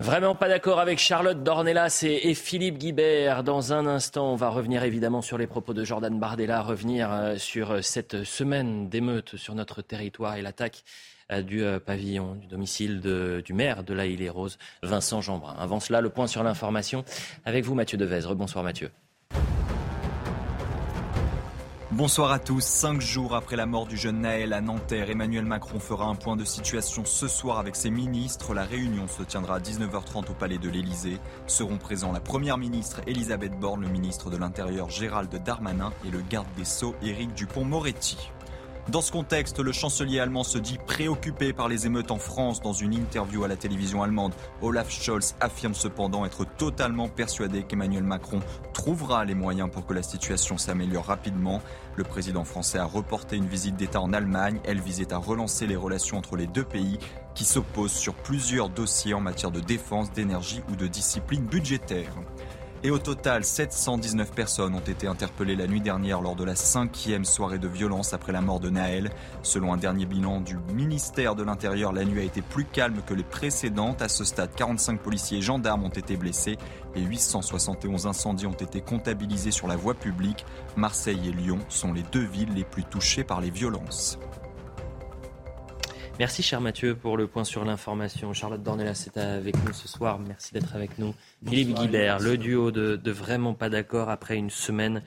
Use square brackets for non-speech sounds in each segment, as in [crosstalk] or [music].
Vraiment pas d'accord avec Charlotte Dornelas et, Philippe Guibert. Dans un instant, on va revenir évidemment sur les propos de Jordan Bardella, revenir euh, sur euh, cette semaine d'émeutes sur notre territoire et l'attaque euh, du pavillon, du domicile du maire de la Île-et-Rose, Vincent Jeanbrun. Avant cela, le point sur l'information avec vous, Mathieu Devez. Bonsoir Mathieu. Bonsoir à tous. Cinq jours après la mort du jeune Naël à Nanterre, Emmanuel Macron fera un point de situation ce soir avec ses ministres. La réunion se tiendra à 19h30 au palais de l'Elysée. Seront présents la première ministre Elisabeth Borne, le ministre de l'Intérieur Gérald Darmanin et le garde des Sceaux Éric Dupont-Moretti. Dans ce contexte, le chancelier allemand se dit préoccupé par les émeutes en France. Dans une interview à la télévision allemande, Olaf Scholz affirme cependant être totalement persuadé qu'Emmanuel Macron trouvera les moyens pour que la situation s'améliore rapidement. Le président français a reporté une visite d'État en Allemagne. Elle visait à relancer les relations entre les deux pays qui s'opposent sur plusieurs dossiers en matière de défense, d'énergie ou de discipline budgétaire. Et au total, 719 personnes ont été interpellées la nuit dernière lors de la cinquième soirée de violence après la mort de Naël. Selon un dernier bilan du ministère de l'Intérieur, la nuit a été plus calme que les précédentes. À ce stade, 45 policiers et gendarmes ont été blessés et 871 incendies ont été comptabilisés sur la voie publique. Marseille et Lyon sont les deux villes les plus touchées par les violences. Merci, cher Mathieu, pour le point sur l'information. Charlotte Dornelas est avec nous ce soir. Merci d'être avec nous. Philippe Guibert, le duo de, vraiment pas d'accord après une semaine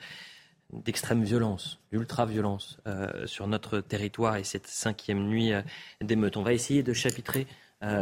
d'extrême violence, d'ultra-violence euh, sur notre territoire et cette cinquième nuit euh, d'émeute. On va essayer de chapitrer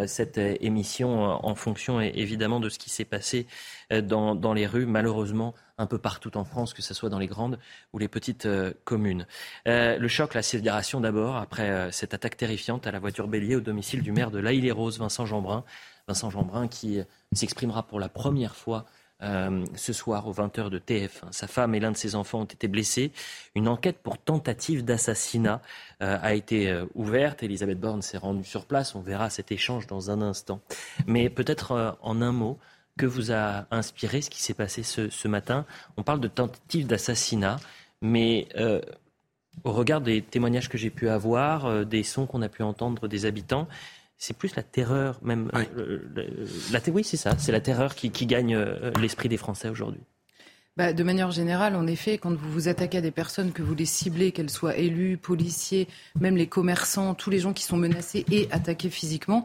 cette émission en fonction évidemment de ce qui s'est passé dans, dans, les rues. Malheureusement, un peu partout en France, que ce soit dans les grandes ou les petites euh, communes. Euh, le choc, la sidération d'abord, après euh, cette attaque terrifiante à la voiture bélier au domicile du maire de laïle les roses Vincent Jeanbrun. Vincent Jeanbrun qui s'exprimera pour la première fois ce soir aux 20h de TF1. Sa femme et l'un de ses enfants ont été blessés. Une enquête pour tentative d'assassinat a été ouverte. Elisabeth Borne s'est rendue sur place. On verra cet échange dans un instant. Mais peut-être en un mot, que vous a inspiré ce qui s'est passé ce, matin? On parle de tentative d'assassinat, mais euh, au regard des témoignages que j'ai pu avoir, euh, des sons qu'on a pu entendre des habitants, c'est plus la terreur, même. Euh, la, oui, c'est ça, c'est la terreur qui, gagne l'esprit des Français aujourd'hui. Bah, de manière générale, en effet, quand vous vous attaquez à des personnes, que vous les ciblez, qu'elles soient élus, policiers, même les commerçants, tous les gens qui sont menacés et attaqués physiquement,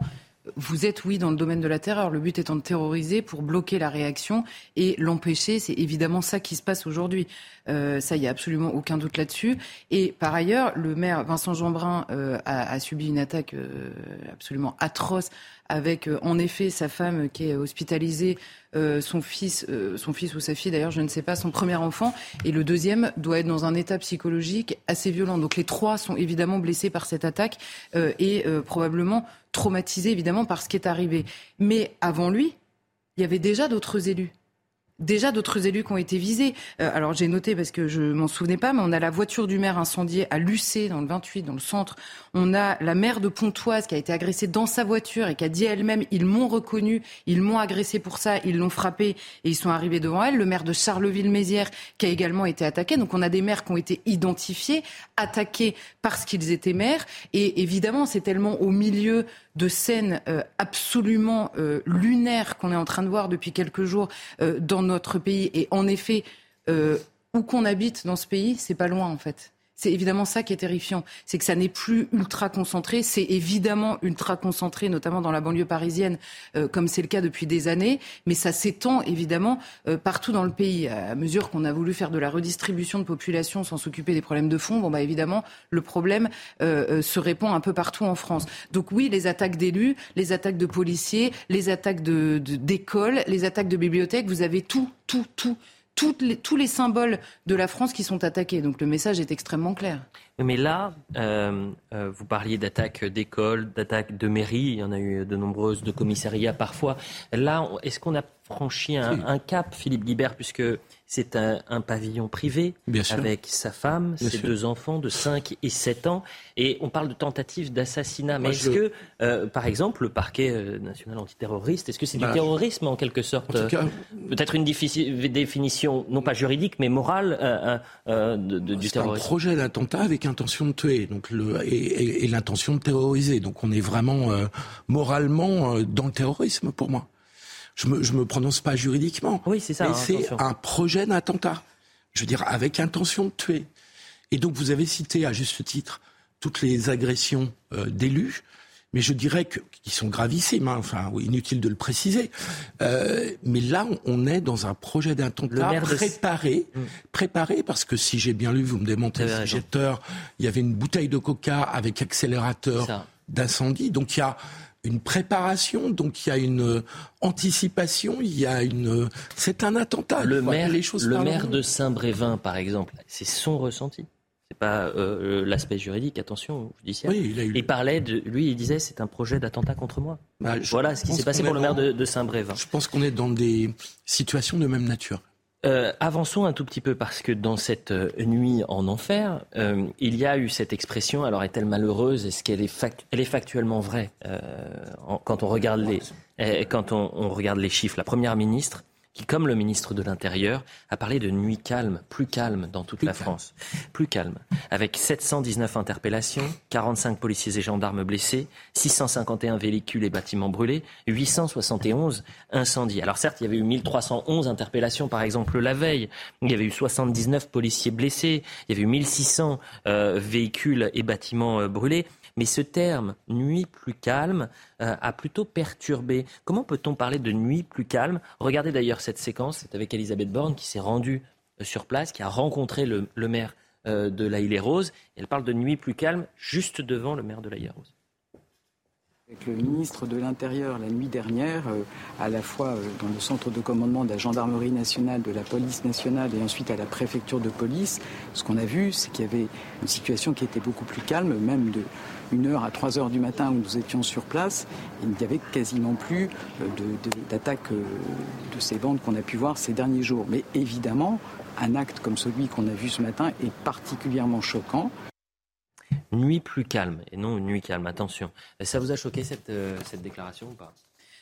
vous êtes, oui, dans le domaine de la terreur. Le but étant de terroriser pour bloquer la réaction et l'empêcher. C'est évidemment ça qui se passe aujourd'hui. Euh, ça, il n'y a absolument aucun doute là-dessus. Et par ailleurs, le maire Vincent Jeanbrun euh, a, subi une attaque euh, absolument atroce avec euh, en effet sa femme qui est hospitalisée, euh, son fils, son fils ou sa fille d'ailleurs, je ne sais pas, son premier enfant, et le deuxième doit être dans un état psychologique assez violent. Donc les trois sont évidemment blessés par cette attaque et probablement traumatisés évidemment par ce qui est arrivé. Mais avant lui, il y avait déjà d'autres élus déjà d'autres élus qui ont été visés. Euh, alors j'ai noté parce que je m'en souvenais pas, mais on a la voiture du maire incendiée à Lucé dans le 28, dans le centre. On a la maire de Pontoise qui a été agressée dans sa voiture et qui a dit elle-même ils m'ont reconnu, ils m'ont agressé pour ça, ils l'ont frappé et ils sont arrivés devant elle. Le maire de Charleville-Mézières qui a également été attaqué. Donc on a des maires qui ont été identifiés, attaqués parce qu'ils étaient maires. Et évidemment, c'est tellement au milieu de scènes euh, absolument euh, lunaires qu'on est en train de voir depuis quelques jours euh, dans notre pays. Et en effet, où qu'on habite dans ce pays, c'est pas loin en fait. C'est évidemment ça qui est terrifiant, c'est que ça n'est plus ultra concentré, c'est évidemment ultra concentré, notamment dans la banlieue parisienne, euh, comme c'est le cas depuis des années, mais ça s'étend évidemment euh, partout dans le pays. À mesure qu'on a voulu faire de la redistribution de population sans s'occuper des problèmes de fond, bon bah évidemment le problème euh, se répand un peu partout en France. Donc oui, les attaques d'élus, les attaques de policiers, les attaques d'écoles, de, les attaques de bibliothèques, vous avez tout, tout, tout tous les symboles de la France qui sont attaqués. Donc le message est extrêmement clair. Mais là, euh, euh, vous parliez d'attaques d'écoles, d'attaques de mairies. Il y en a eu de nombreuses, de commissariats parfois. Là, est-ce qu'on a franchi un, un, cap, Philippe Guibert, puisque c'est un, pavillon privé avec sa femme, ses deux enfants de 5 et 7 ans. Et on parle de tentative d'assassinat. Mais est-ce que, euh, par exemple, le parquet euh, national antiterroriste, est-ce que c'est du bah, terrorisme en quelque sorte euh, Peut-être une définition, non pas juridique, mais morale de, du terrorisme? un projet d'attentat avec intention de tuer donc le, et, et l'intention de terroriser. Donc on est vraiment moralement dans le terrorisme pour moi. Je me, je me prononce pas juridiquement. Oui, c'est ça. Mais hein, c'est un projet d'attentat. Je veux dire, avec intention de tuer. Et donc, vous avez cité à juste titre toutes les agressions euh, d'élus. Mais je dirais que, qu'ils sont gravissimes, hein, enfin, inutile de le préciser. Euh, mais là, on- est dans un projet Le d'attentat de- préparé, Mm. préparé parce que si j'ai bien lu, vous me démontez avez si il y avait une bouteille de coca avec accélérateur d'incendie. Donc il y a une préparation, donc il y a une euh, anticipation, il y a une. euh, C'est un attentat. Le maire, les choses le de Saint-Brévin, par exemple, c'est son ressenti. C'est pas euh, l'aspect juridique, attention, judiciaire. Oui, il a eu. Il parlait de, lui, il disait, c'est un projet d'attentat contre moi. Bah, Voilà ce qui s'est passé pour le maire dans- de, de Saint-Brévin. Je pense qu'on est dans des situations de même nature. Euh, avançons un tout petit peu parce que dans cette euh, nuit en enfer, euh, il y a eu cette expression. Alors est-elle malheureuse Est-ce qu'elle est, fac- elle est factuellement vraie euh, en- quand on regarde les euh, quand on, on regarde les chiffres La première ministre, qui comme le ministre de l'Intérieur, a parlé de nuit calme, plus calme dans toute Plus la calme. France, plus calme, avec 719 interpellations, 45 policiers et gendarmes blessés, 651 véhicules et bâtiments brûlés, 871 incendies. Alors certes, il y avait eu 1311 interpellations, par exemple, la veille. Il y avait eu 79 policiers blessés. Il y avait eu 1600 euh, véhicules et bâtiments euh, brûlés. Mais ce terme, nuit plus calme, euh, a plutôt perturbé. Comment peut-on parler de nuit plus calme? Regardez d'ailleurs cette séquence, c'est avec Elisabeth Borne qui s'est rendue euh, sur place, qui a rencontré le, maire euh, de la Île-et-Rose. Elle parle de nuit plus calme juste devant le maire de la Île-et-Rose. Avec le ministre de l'Intérieur la nuit dernière, à la fois dans le centre de commandement de la gendarmerie nationale, de la police nationale et ensuite à la préfecture de police, ce qu'on a vu, c'est qu'il y avait une situation qui était beaucoup plus calme, même de 1h à 3h du matin où nous étions sur place, il n'y avait quasiment plus euh, d'attaques euh, de ces bandes qu'on a pu voir ces derniers jours. Mais évidemment, un acte comme celui qu'on a vu ce matin est particulièrement choquant. Nuit plus calme et non une nuit calme. Attention. Ça vous a choqué cette, euh, cette déclaration ou pas?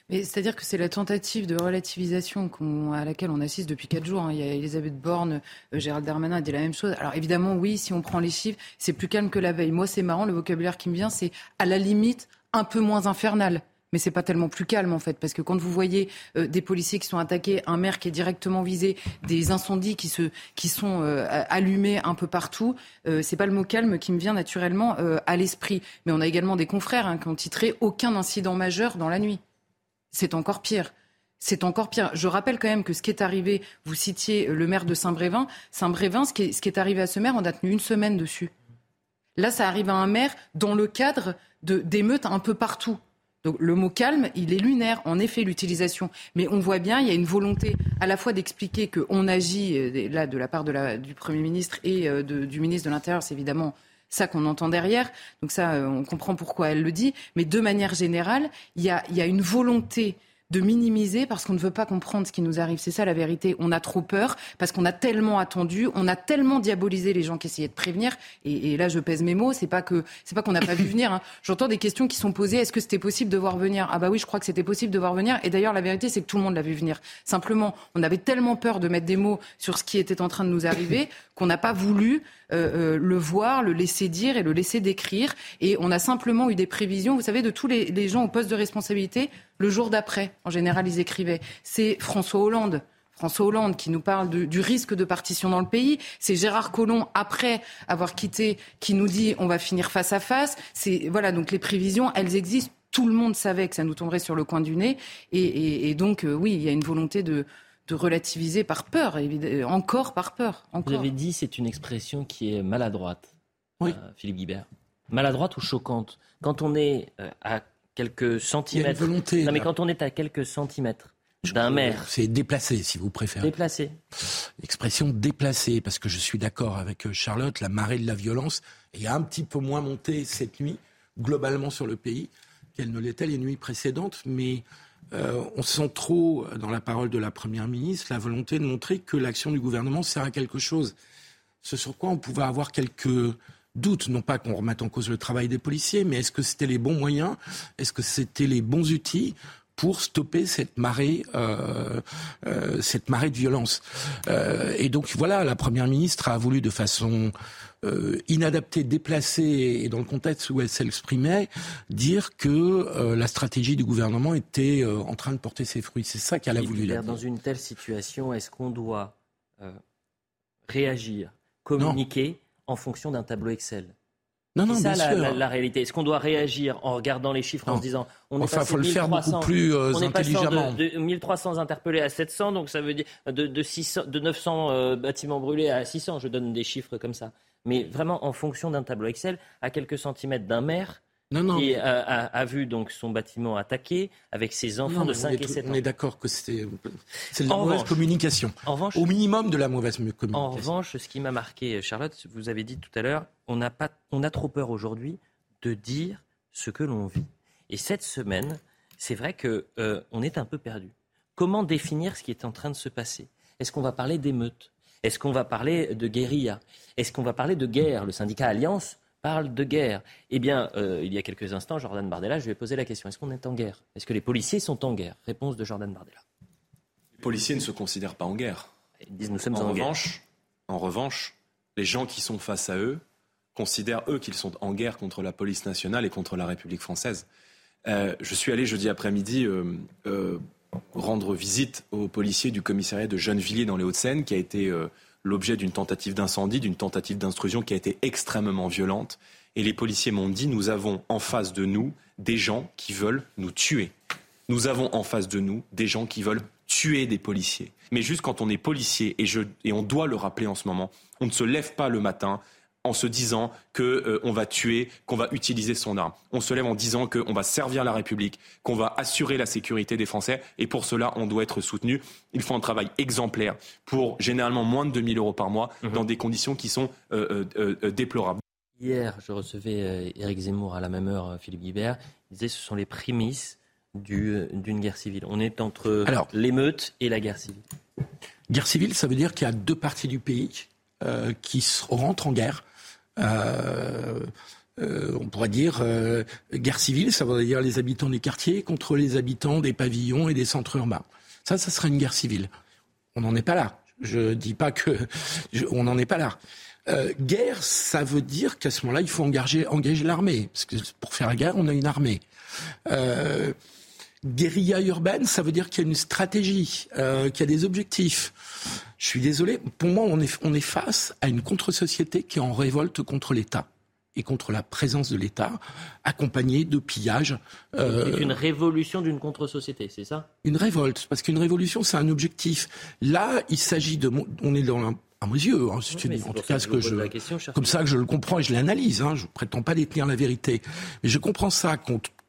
C'est-à-dire que c'est la tentative de relativisation à laquelle on assiste depuis quatre jours. hein. Il y a Elisabeth Borne, euh, Gérald Darmanin a dit la même chose. Alors évidemment, oui, si on prend les chiffres, c'est plus calme que la veille. Moi, c'est marrant, le vocabulaire qui me vient, c'est à la limite un peu moins infernal. Mais c'est pas tellement plus calme en fait, parce que quand vous voyez euh, des policiers qui sont attaqués, un maire qui est directement visé, des incendies qui se qui sont euh, allumés un peu partout, euh, c'est pas le mot calme qui me vient naturellement à l'esprit. Mais on a également des confrères hein, qui ont titré aucun incident majeur dans la nuit c'est encore pire. C'est encore pire. Je rappelle quand même que ce qui est arrivé, vous citiez le maire de Saint-Brévin. Saint-Brévin, ce qui, est, arrivé à ce maire, on a tenu une semaine dessus. Là, ça arrive à un maire dans le cadre d'émeutes un peu partout. Donc le mot calme, il est lunaire, en effet, l'utilisation. Mais on voit bien, il y a une volonté à la fois d'expliquer qu'on agit, euh, là, de la part du Premier ministre et euh, du ministre de l'Intérieur, c'est évidemment ça qu'on entend derrière. Donc ça, euh, on comprend pourquoi elle le dit. Mais de manière générale, il y a, il y a une volonté de minimiser parce qu'on ne veut pas comprendre ce qui nous arrive. C'est ça la vérité. On a trop peur parce qu'on a tellement attendu, on a tellement diabolisé les gens qui essayaient de prévenir. Et, et là, je pèse mes mots. C'est pas que c'est pas qu'on n'a pas vu venir. hein. J'entends des questions qui sont posées. Est-ce que c'était possible de voir venir? Ah bah oui, je crois que c'était possible de voir venir. Et d'ailleurs, la vérité, c'est que tout le monde l'a vu venir. Simplement, on avait tellement peur de mettre des mots sur ce qui était en train de nous arriver [coughs] qu'on n'a pas voulu euh, euh, le voir, le laisser dire et le laisser décrire. Et on a simplement eu des prévisions, vous savez, de tous les, les gens au poste de responsabilité le jour d'après. En général, ils écrivaient. C'est François Hollande. François Hollande qui nous parle de- du risque de partition dans le pays. C'est Gérard Collomb, après avoir quitté, qui nous dit on va finir face à face. C'est voilà donc les prévisions, elles existent. Tout le monde savait que ça nous tomberait sur le coin du nez. Et, et- et donc euh, oui, il y a une volonté de, de relativiser par peur, évidemment, encore par peur. Vous avez dit c'est une expression qui est maladroite, Oui. euh, Philippe Guibert. Maladroite ou choquante? Quand on est euh, à quelques Il y a une centimètres. volonté. Non, mais quand on est à quelques centimètres d'un maire C'est déplacé, si vous préférez. déplacé. L'expression déplacée, parce que je suis d'accord avec euh, Charlotte, la marée de la violence est un petit peu moins montée cette nuit, globalement sur le pays, qu'elle ne l'était les nuits précédentes, mais euh, on sent trop, dans la parole de la Première ministre, la volonté de montrer que l'action du gouvernement sert à quelque chose. Ce sur quoi on pouvait avoir quelques doutes, non pas qu'on remette en cause le travail des policiers, mais est-ce que c'était les bons moyens Est-ce que c'était les bons outils pour stopper cette marée, euh, euh, cette marée de violence? Euh, et donc voilà, la première ministre a voulu de façon inadaptée, déplacée, et dans le contexte où elle s'exprimait, dire que la stratégie du gouvernement était en train de porter ses fruits. C'est ça qu'elle a voulu dire. Dans une telle situation, est-ce qu'on doit réagir, communiquer en fonction d'un tableau Excel non, non, c'est ça la, la, réalité. Est-ce qu'on doit réagir en regardant les chiffres, en se disant on enfin, faut le faire beaucoup plus euh, on est intelligemment. De, de, 1300 interpellés à 700, donc ça veut dire de, de, 600, de 900 euh, bâtiments brûlés à 600. Je donne des chiffres comme ça. Mais vraiment en fonction d'un tableau Excel, à quelques centimètres d'un maire, non, non. qui a, a, a, vu donc son bâtiment attaqué avec ses enfants de 5 et 7 ans. On est d'accord que c'est de la mauvaise communication. En revanche, Au minimum de la mauvaise communication. En revanche, ce qui m'a marqué, Charlotte, vous avez dit tout à l'heure, on, a pas, on a trop peur aujourd'hui de dire ce que l'on vit. Et cette semaine, c'est vrai qu'on euh, est un peu perdu. Comment définir ce qui est en train de se passer? Est-ce qu'on va parler d'émeutes? Est-ce qu'on va parler de guérilla Est-ce qu'on va parler de guerre? Le syndicat Alliance parle de guerre. Eh bien, euh, il y a quelques instants, Jordan Bardella, je lui ai posé la question est-ce qu'on est en guerre? Est-ce que les policiers sont en guerre? Réponse de Jordan Bardella. Les policiers ne se considèrent pas en guerre. Ils disent nous sommes en, revanche, En revanche, les gens qui sont face à eux considèrent, eux, qu'ils sont en guerre contre la police nationale et contre la République française. Euh, je suis allé jeudi après-midi euh, rendre visite aux policiers du commissariat de Gennevilliers dans les Hauts-de-Seine, qui a été l'objet d'une tentative d'incendie, d'une tentative d'instruction qui a été extrêmement violente. Et les policiers m'ont dit, nous avons en face de nous des gens qui veulent nous tuer. Nous avons en face de nous des gens qui veulent tuer des policiers. Mais juste quand on est policier, et, je, et on doit le rappeler en ce moment, on ne se lève pas le matin en se disant qu'on euh, va tuer, qu'on va utiliser son arme. On se lève en disant qu'on va servir la République, qu'on va assurer la sécurité des Français. Et pour cela, on doit être soutenu. Il faut un travail exemplaire pour généralement moins de 2000 euros par mois mhm. dans des conditions qui sont euh, euh, déplorables. Hier, je recevais Éric Zemmour à la même heure, Philippe Guibert. Il disait que ce sont les prémices d'une guerre civile. On est entre l'émeute et la guerre civile. Guerre civile, ça veut dire qu'il y a deux parties du pays qui rentrent en guerre euh, euh, on pourrait dire euh, guerre civile, ça veut dire les habitants des quartiers contre les habitants des pavillons et des centres urbains. Ça, ça serait une guerre civile. On n'en est pas là. Je dis pas que [laughs] on n'en est pas là. Euh, guerre, ça veut dire qu'à ce moment-là, il faut engager, engager l'armée. Parce que pour faire la guerre, on a une armée. Euh, guérilla urbaine, ça veut dire qu'il y a une stratégie, euh, qu'il y a des objectifs. Je suis désolé, pour moi, on est, on est face à une contre-société qui est en révolte contre l'État et contre la présence de l'État, accompagnée de pillages. Euh, c'est une révolution d'une contre-société, c'est ça? Une révolte, parce qu'une révolution, c'est un objectif. Là, il s'agit de... On est dans un, à mes yeux, hein, en tout cas, ce que je, comme ça que je le comprends et je l'analyse. Hein, je prétends pas détenir la vérité, mais je comprends ça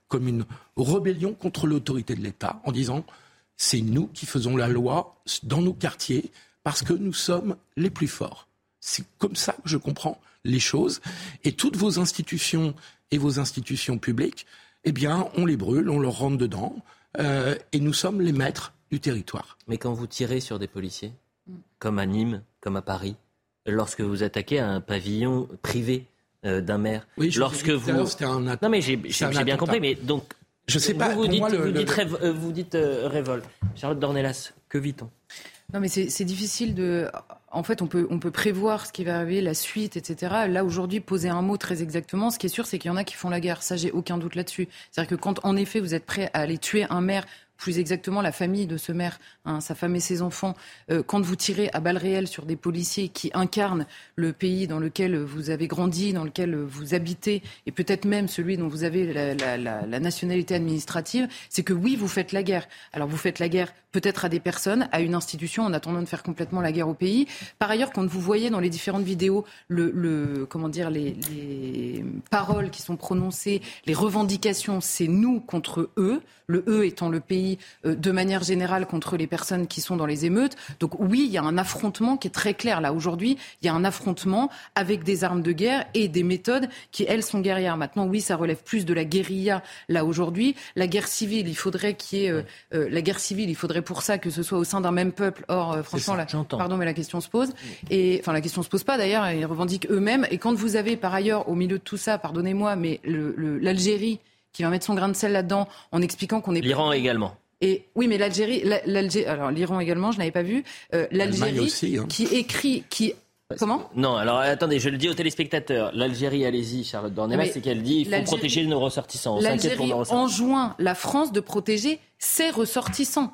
comme une rébellion contre l'autorité de l'État, en disant c'est nous qui faisons la loi dans nos quartiers, parce que nous sommes les plus forts. C'est comme ça que je comprends les choses. Et toutes vos institutions et vos institutions publiques, eh bien, on les brûle, on leur rentre dedans, euh, et nous sommes les maîtres du territoire. Mais quand vous tirez sur des policiers, comme à Nîmes, comme à Paris, lorsque vous attaquez un pavillon privé euh, d'un maire, oui, lorsque vous... Un non mais j'ai bien compris, mais donc... Je sais pas. Vous, dites, vous, dites, euh, vous dites révolte. Charlotte Dornelas, que vit-on? Non, mais c'est difficile de. En fait, on peut, on peut prévoir ce qui va arriver, la suite, etc. Là, aujourd'hui, poser un mot très exactement, ce qui est sûr, c'est qu'il y en a qui font la guerre. Ça, j'ai aucun doute là-dessus. C'est-à-dire que quand, en effet, vous êtes prêt à aller tuer un maire plus exactement la famille de ce maire, hein, sa femme et ses enfants, euh, quand vous tirez à balles réelles sur des policiers qui incarnent le pays dans lequel vous avez grandi, dans lequel vous habitez, et peut-être même celui dont vous avez la, la, nationalité administrative, c'est que oui, vous faites la guerre. Alors vous faites la guerre peut-être à des personnes, à une institution, en attendant de faire complètement la guerre au pays. Par ailleurs, quand vous voyez dans les différentes vidéos les paroles qui sont prononcées, les revendications, c'est nous contre eux, le eux étant le pays euh, de manière générale contre les personnes qui sont dans les émeutes. Donc oui, il y a un affrontement qui est très clair là aujourd'hui. Il y a un affrontement avec des armes de guerre et des méthodes qui, elles, sont guerrières. Maintenant, oui, ça relève plus de la guérilla là aujourd'hui. La guerre civile, il faudrait qu'il y ait euh, euh, la guerre civile. Il faudrait pour ça que ce soit au sein d'un même peuple. Or, franchement, la, pardon, mais la question se pose. Et enfin, la question se pose pas d'ailleurs. Ils revendiquent eux-mêmes. Et quand vous avez par ailleurs au milieu de tout ça, pardonnez-moi, mais l'Algérie qui va mettre son grain de sel là-dedans en expliquant qu'on est. L'Iran également. Et oui, mais l'Algérie, alors l'Iran également, je n'avais pas vu. Euh, L'Algérie hein. qui écrit, qui Comment Non, alors attendez, je le dis aux téléspectateurs. L'Algérie, allez-y, Charlotte Dornelas, c'est qu'elle dit qu'il faut protéger nos ressortissants. L'Algérie enjoint la France de protéger ses ressortissants.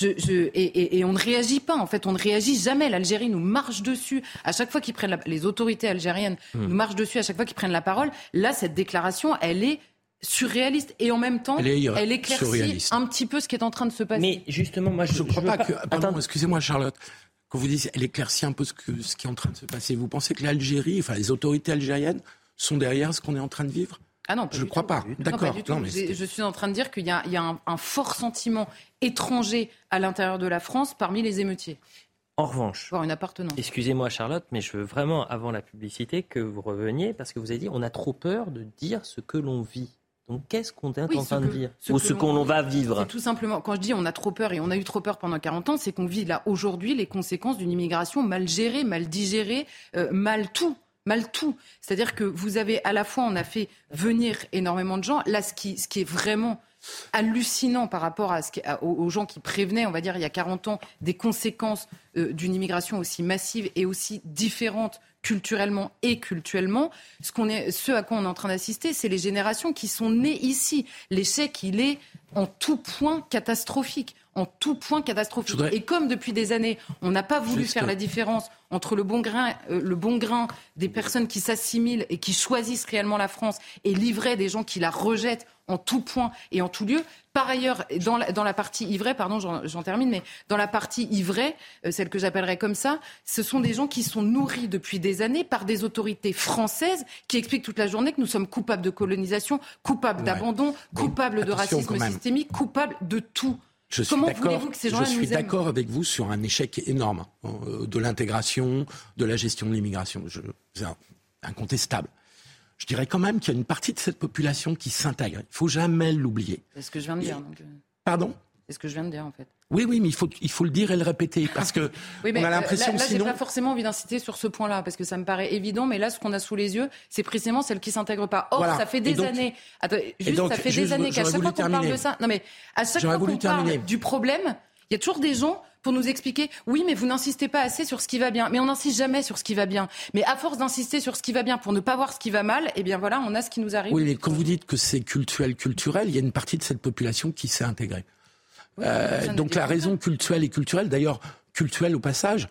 Je, et, on ne réagit pas, en fait, on ne réagit jamais. L'Algérie nous marche dessus à chaque fois qu'ils prennent la, les autorités algériennes hmm. nous marchent dessus à chaque fois qu'ils prennent la parole. Là, cette déclaration, elle est surréaliste et en même temps, elle, éclaircit un petit peu ce qui est en train de se passer. Mais justement, moi, je ne crois pas, que. Pardon, excusez-moi, Charlotte. Quand vous dites, elle éclaircit un peu ce, que, ce qui est en train de se passer. Vous pensez que l'Algérie, enfin les autorités algériennes, sont derrière ce qu'on est en train de vivre? Ah non, je ne crois pas. D'accord. Je suis en train de dire qu'il y a, un, fort sentiment étranger à l'intérieur de la France parmi les émeutiers. En revanche, une appartenance. Excusez-moi Charlotte, mais je veux vraiment, avant la publicité, que vous reveniez, parce que vous avez dit on a trop peur de dire ce que l'on vit. Donc qu'est-ce qu'on est en train de dire Ou ce qu'on va vivre Tout simplement, quand je dis on a trop peur et on a eu trop peur pendant 40 ans, c'est qu'on vit là aujourd'hui les conséquences d'une immigration mal gérée, mal digérée, euh, mal tout mal tout. C'est-à-dire que vous avez à la fois, on a fait venir énormément de gens. Là, ce qui, ce qui est vraiment hallucinant par rapport à ce aux gens qui prévenaient, on va dire, il y a 40 ans, des conséquences euh, d'une immigration aussi massive et aussi différente culturellement et culturellement. Ce, qu'on est, ce à quoi on est en train d'assister, c'est les générations qui sont nées ici. L'échec, il est en tout point catastrophique en tout point catastrophique. Et comme depuis des années, on n'a pas voulu faire la différence entre le bon grain, euh, le bon grain des personnes qui s'assimilent et qui choisissent réellement la France et livrer des gens qui la rejettent en tout point et en tout lieu. Par ailleurs, dans la, dans la partie ivraie, pardon, j'en termine, mais dans la partie ivraie, euh, celle que j'appellerais comme ça, ce sont des gens qui sont nourris depuis des années par des autorités françaises qui expliquent toute la journée que nous sommes coupables de colonisation, coupables d'abandon, coupables de racisme systémique, coupables de tout. Je suis Je suis d'accord avec vous sur un échec énorme hein, de l'intégration, de la gestion de l'immigration. C'est incontestable je dirais quand même qu'il y a une partie de cette population qui s'intègre. Il faut jamais l'oublier. C'est ce que je viens de dire. Donc... Euh. Pardon? C'est ce que je viens de dire en fait. Oui, oui, mais il faut, il faut le dire et le répéter parce que [laughs] oui, mais on a l'impression là, là sinon. J'ai pas forcément envie d'inciter sur ce point-là parce que ça me paraît évident, mais là, ce qu'on a sous les yeux, c'est précisément celle qui s'intègre pas. Or, ça fait des années. Attends, juste, ça fait des années qu'à chaque fois qu'on parle de ça, non mais à chaque fois qu'on parle du problème, il y a toujours des gens pour nous expliquer oui, mais vous n'insistez pas assez sur ce qui va bien. Mais on n'insiste jamais sur ce qui va bien. Mais à force d'insister sur ce qui va bien pour ne pas voir ce qui va mal, eh bien voilà, on a ce qui nous arrive. Oui, mais quand vous dites que c'est culturel, culturel, il y a une partie de cette population qui s'est intégrée. Euh, donc la raison culturelle et culturelle, d'ailleurs, culturelle au passage,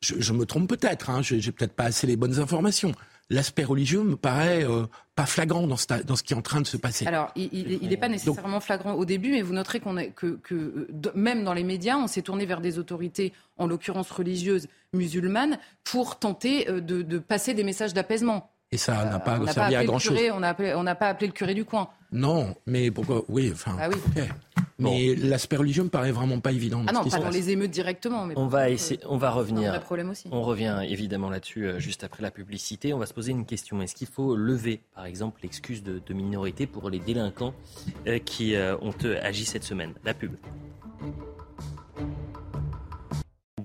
je, me trompe peut-être, hein, j'ai peut-être pas assez les bonnes informations l'aspect religieux me paraît euh, pas flagrant dans ce, dans ce qui est en train de se passer. Alors, il n'est pas nécessairement flagrant au début, mais vous noterez qu'on que, que euh, même dans les médias, on s'est tourné vers des autorités, en l'occurrence religieuses musulmanes, pour tenter de passer des messages d'apaisement. Et ça n'a pas servi à grand chose. On n'a pas appelé le curé du coin. Non, mais pourquoi Oui, enfin. Ah oui. Mais l'aspect religieux me paraît vraiment pas évident. Ah non, pas dans les émeutes directement. Mais on va essayer, on va revenir. Un problème aussi. On revient évidemment là-dessus euh, juste après la publicité. On va se poser une question. Est-ce qu'il faut lever, par exemple, l'excuse de, minorité pour les délinquants euh, qui euh, ont agi cette semaine? La pub.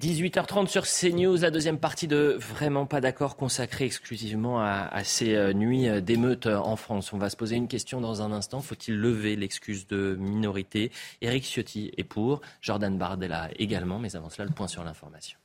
18h30 sur CNews, la deuxième partie de Vraiment pas d'accord consacrée exclusivement à, ces euh, nuits euh, d'émeutes euh, en France. On va se poser une question dans un instant. Faut-il lever l'excuse de minorité? Éric Ciotti est pour, Jordan Bardella également, mais avant cela, le point sur l'information.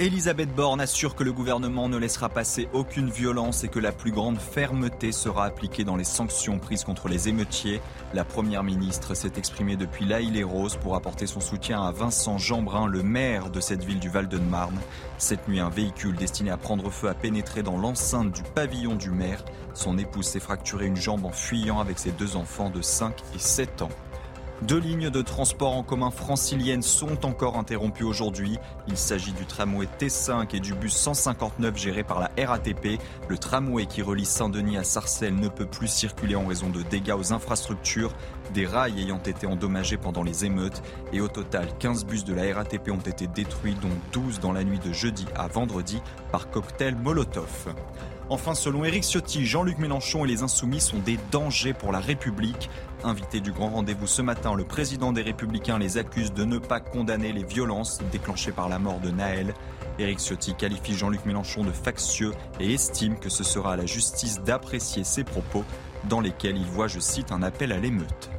Elisabeth Borne assure que le gouvernement ne laissera passer aucune violence et que la plus grande fermeté sera appliquée dans les sanctions prises contre les émeutiers. La première ministre s'est exprimée depuis l'Aïle et Rose pour apporter son soutien à Vincent Jeanbrun, le maire de cette ville du Val-de-Marne. Cette nuit, un véhicule destiné à prendre feu a pénétré dans l'enceinte du pavillon du maire. Son épouse s'est fracturé une jambe en fuyant avec ses deux enfants de 5 et 7 ans. Deux lignes de transport en commun franciliennes sont encore interrompues aujourd'hui. Il s'agit du tramway T5 et du bus 159 géré par la RATP. Le tramway qui relie Saint-Denis à Sarcelles ne peut plus circuler en raison de dégâts aux infrastructures, des rails ayant été endommagés pendant les émeutes. Et au total, 15 bus de la RATP ont été détruits, dont 12 dans la nuit de jeudi à vendredi par cocktail Molotov. Enfin, selon Éric Ciotti, Jean-Luc Mélenchon et les Insoumis sont des dangers pour la République. Invité du grand rendez-vous ce matin, le président des Républicains les accuse de ne pas condamner les violences déclenchées par la mort de Naël. Éric Ciotti qualifie Jean-Luc Mélenchon de factieux et estime que ce sera à la justice d'apprécier ses propos dans lesquels il voit, je cite, un appel à l'émeute.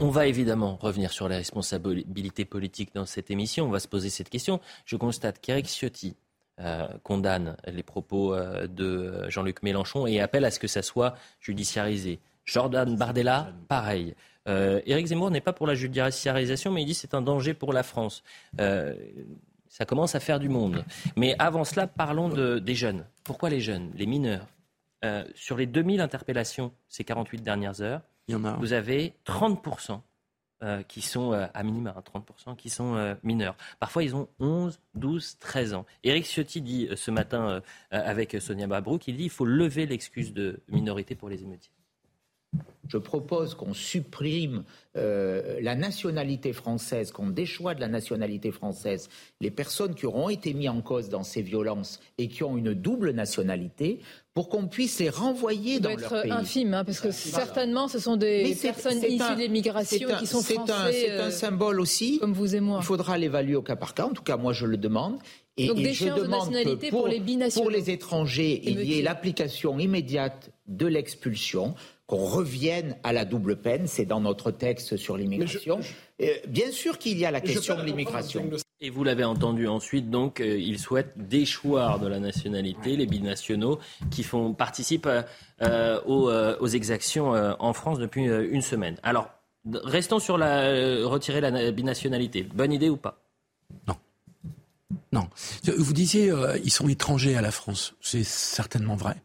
On va évidemment revenir sur les responsabilités politiques dans cette émission. On va se poser cette question. Je constate qu'Éric Ciotti euh, condamne les propos euh, de Jean-Luc Mélenchon et appelle à ce que ça soit judiciarisé. Jordan Bardella, pareil. Euh, Éric Zemmour n'est pas pour la judiciarisation, mais il dit c'est un danger pour la France. ça commence à faire du monde. Mais avant cela, parlons de, des jeunes. Pourquoi les jeunes, les mineurs Sur les 2000 interpellations ces 48 dernières heures, vous avez 30% euh, qui sont euh, à minima, 30% hein, qui sont euh, mineurs. Parfois, ils ont 11, 12, 13 ans. Éric Ciotti dit ce matin avec Sonia Mabrouk, il dit qu'il faut lever l'excuse de minorité pour les émeutiers. Je propose qu'on supprime la nationalité française, qu'on déchoie de la nationalité française les personnes qui auront été mises en cause dans ces violences et qui ont une double nationalité pour qu'on puisse les renvoyer dans leur pays. être infime, hein, parce que certainement ce sont des personnes issues des migrations qui sont français. C'est un, symbole aussi. Comme vous et moi. Il faudra l'évaluer au cas par cas. En tout cas, moi, je le demande. Et, Donc, je demande que pour, les pour les étrangers, il y ait l'application immédiate de l'expulsion qu'on revienne à la double peine. C'est dans notre texte sur l'immigration. Euh, bien sûr qu'il y a la question de l'immigration. Et vous l'avez entendu ensuite, donc, euh, il souhaite déchoir de la nationalité les binationaux qui font, participent euh, aux, exactions en France depuis une semaine. Alors, restons sur la, retirer la binationalité. Bonne idée ou pas? Non. Non. Vous disiez, ils sont étrangers à la France. C'est certainement vrai.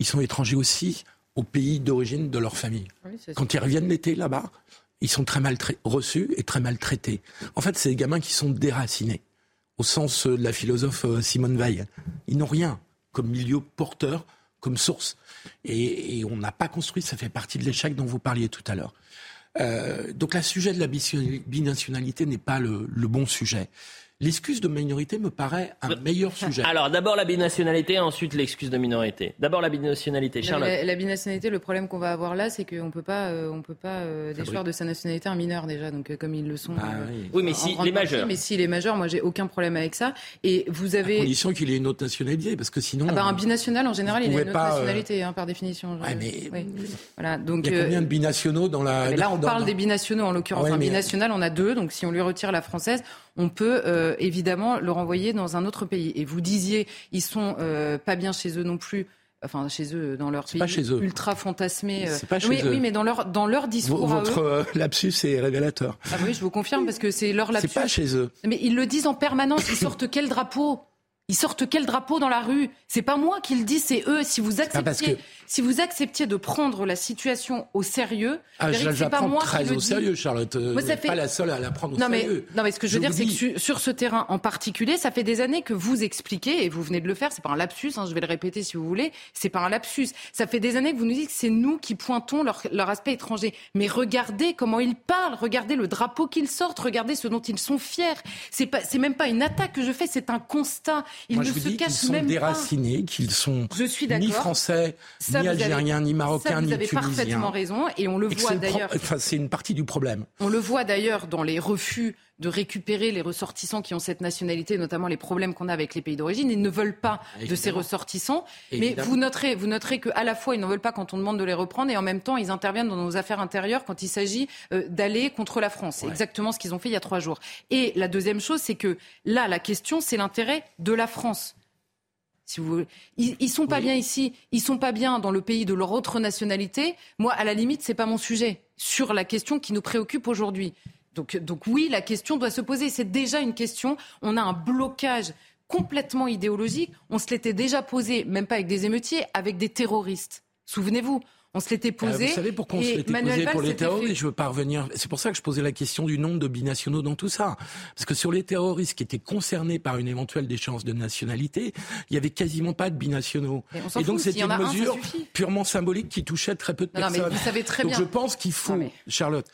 Ils sont étrangers aussi au pays d'origine de leur famille. Quand ils reviennent l'été là-bas, ils sont très mal reçus et très mal traités. En fait, c'est des gamins qui sont déracinés, au sens euh, de la philosophe euh, Simone Veil. Ils n'ont rien comme milieu porteur, comme source. Et, on n'a pas construit, ça fait partie de l'échec dont vous parliez tout à l'heure. Euh, donc, le sujet de la binationalité n'est pas le, le bon sujet. L'excuse de minorité me paraît un meilleur sujet. [laughs] Alors, d'abord la binationalité, ensuite l'excuse de minorité. D'abord la binationalité. Charlotte. La, binationalité, le problème qu'on va avoir là, c'est qu'on ne peut pas, euh, on peut pas euh, déchoir de sa nationalité un mineur déjà, donc euh, comme ils le sont. Ah oui. mais si les majeurs. mais si les majeurs, moi j'ai aucun problème avec ça. Et vous avez. À condition qu'il ait une autre nationalité, parce que sinon. Ah bah, un binational, en général, il a une autre nationalité, hein, par définition. mais... Voilà, donc. Il y a combien de binationaux dans la. là, on parle des binationaux en l'occurrence. un binational, on a deux, donc si on lui retire la française, on peut euh, évidemment le renvoyer dans un autre pays. Et vous disiez, ils sont euh, pas bien chez eux non plus enfin chez eux dans leur pays ultra fantasmé. Euh, pas chez oui, eux. oui, mais dans leur dans leur discours votre lapsus est révélateur. Ah oui, je vous confirme parce que c'est leur lapsus. C'est pas chez eux. Mais ils le disent en permanence. Ils sortent quel drapeau? Ils sortent quel drapeau dans la rue? C'est pas moi qui le dis, c'est eux. Si vous acceptiez, si vous acceptiez de prendre la situation au sérieux, ah, je la prends très au sérieux, Charlotte. Vous n'êtes pas la seule à la prendre au non, sérieux. Mais, non, mais ce que je, veux dire, c'est que sur, ce terrain en particulier, ça fait des années que vous expliquez, et vous venez de le faire, c'est pas un lapsus, hein, je vais le répéter si vous voulez, c'est pas un lapsus. Ça fait des années que vous nous dites que c'est nous qui pointons leur, leur aspect étranger. Mais regardez comment ils parlent, regardez le drapeau qu'ils sortent, regardez ce dont ils sont fiers. C'est pas, c'est même pas une attaque que je fais, c'est un constat. Ils Moi, ne je vous se dis cachent sont déracinés, qu'ils sont ni français, ni algériens, ni marocains, ni tunisiens. Vous avez parfaitement raison, et on le voit d'ailleurs. Enfin, c'est une partie du problème. On le voit d'ailleurs dans les refus de récupérer les ressortissants qui ont cette nationalité, notamment les problèmes qu'on a avec les pays d'origine. Ils ne veulent pas de ces ressortissants. Mais vous noterez, vous noterez qu'à la fois, ils n'en veulent pas quand on demande de les reprendre et en même temps, ils interviennent dans nos affaires intérieures quand il s'agit euh, d'aller contre la France. C'est exactement ce qu'ils ont fait il y a trois jours. Et la deuxième chose, c'est que là, la question, c'est l'intérêt de la France. Si vous ils, ils sont pas bien ici, ils sont pas bien dans le pays de leur autre nationalité. Moi, à la limite, c'est pas mon sujet sur la question qui nous préoccupe aujourd'hui. Donc, donc oui, la question doit se poser. C'est déjà une question. On a un blocage complètement idéologique. On se l'était déjà posé, même pas avec des émeutiers, avec des terroristes. Souvenez-vous, on se l'était ah, posé. vous savez pourquoi on se l'était posé pour les terroristes? Je veux pas revenir. C'est pour ça que je posais la question du nombre de binationaux dans tout ça. Parce que sur les terroristes qui étaient concernés par une éventuelle déchéance de nationalité, il y avait quasiment pas de binationaux. Et, donc c'était une mesure purement symbolique qui touchait très peu de personnes. Non, mais vous savez très donc je pense qu'il faut, Charlotte,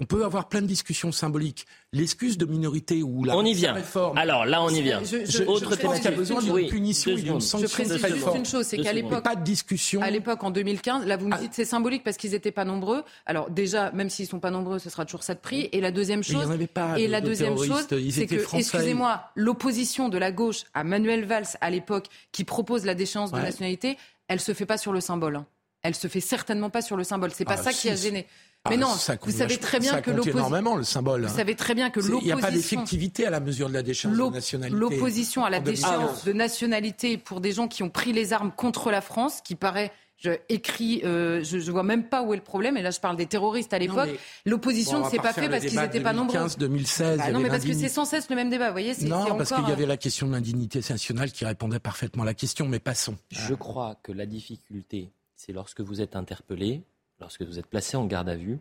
on peut avoir plein de discussions symboliques. L'excuse de minorité ou la on y vient. réforme. Alors là, on y vient. Je, je, Autre je pense qu'il y a besoin d'une punition et d'une sanction je très forte. une chose, c'est qu'à l'époque, pas de discussion. À l'époque, en 2015, là, vous me ah. dites c'est symbolique parce qu'ils n'étaient pas nombreux. Alors déjà, même s'ils sont pas nombreux, ce sera toujours ça de prix. Et la deuxième chose, il pas et de, la deuxième chose, c'est que, excusez-moi, l'opposition de la gauche à Manuel Valls à l'époque, qui propose la déchéance de nationalité, elle se fait pas sur le symbole. Hein. Elle se fait certainement pas sur le symbole. C'est pas ah, ça qui a gêné. Mais ah, non, vous savez très bien que l'opposition. énormément le symbole. Vous savez très bien que l'opposition. Il n'y a pas d'effectivité à la mesure de la déchéance de nationalité. L'opposition à la déchéance de nationalité pour des gens qui ont pris les armes contre la France, qui paraît je écris, euh, je, ne vois même pas où est le problème. Et là, je parle des terroristes à l'époque. L'opposition ne s'est pas fait parce qu'ils n'étaient pas nombreux. 2015, 2016. Bah non, mais parce que c'est sans cesse le même débat. Vous voyez, non, parce qu'il y avait la question de l'indignité nationale qui répondait parfaitement à la question. Mais passons. Je crois que la difficulté, c'est lorsque vous êtes interpellé, lorsque vous êtes placé en garde à vue,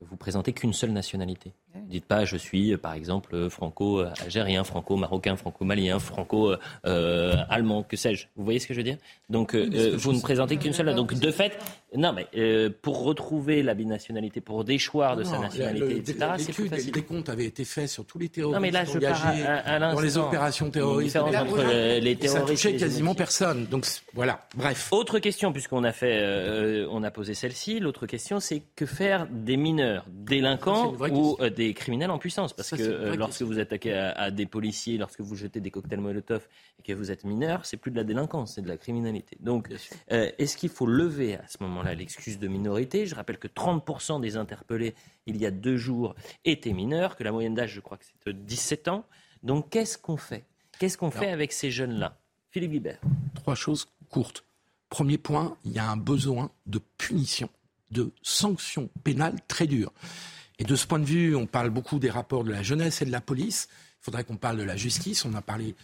vous présentez qu'une seule nationalité. Dites pas je suis par exemple franco-algérien, franco-marocain, franco-malien, franco-allemand, que sais-je. Vous voyez ce que je veux dire? Donc euh, vous ne présentez qu'une seule. Donc de fait, non mais euh, pour retrouver la binationalité, pour déchoir de sa nationalité, etc. C'est plus facile. Les comptes avaient été faits sur tous les terroristes non, mais là, je engagés dans les opérations terroristes. Entre les terroristes. Ça touchait quasiment personne. Donc voilà. Bref. Autre question puisqu'on a fait, euh, on a posé celle-ci. L'autre question, c'est que faire des mineurs délinquants ou des des criminels en puissance? Parce que euh, lorsque vous attaquez à, des policiers, lorsque vous jetez des cocktails Molotov et que vous êtes mineur, c'est plus de la délinquance, c'est de la criminalité. Donc, euh, est-ce qu'il faut lever à ce moment-là l'excuse de minorité Je rappelle que 30% des interpellés il y a deux jours étaient mineurs, que la moyenne d'âge, je crois que c'est 17 ans. Donc, qu'est-ce qu'on fait? Qu'est-ce qu'on fait avec ces jeunes-là? Philippe Guibert. Trois choses courtes. Premier point, il y a un besoin de punition, de sanctions pénales très dures. Et de ce point de vue, on parle beaucoup des rapports de la jeunesse et de la police. Il faudrait qu'on parle de la justice. On a parlé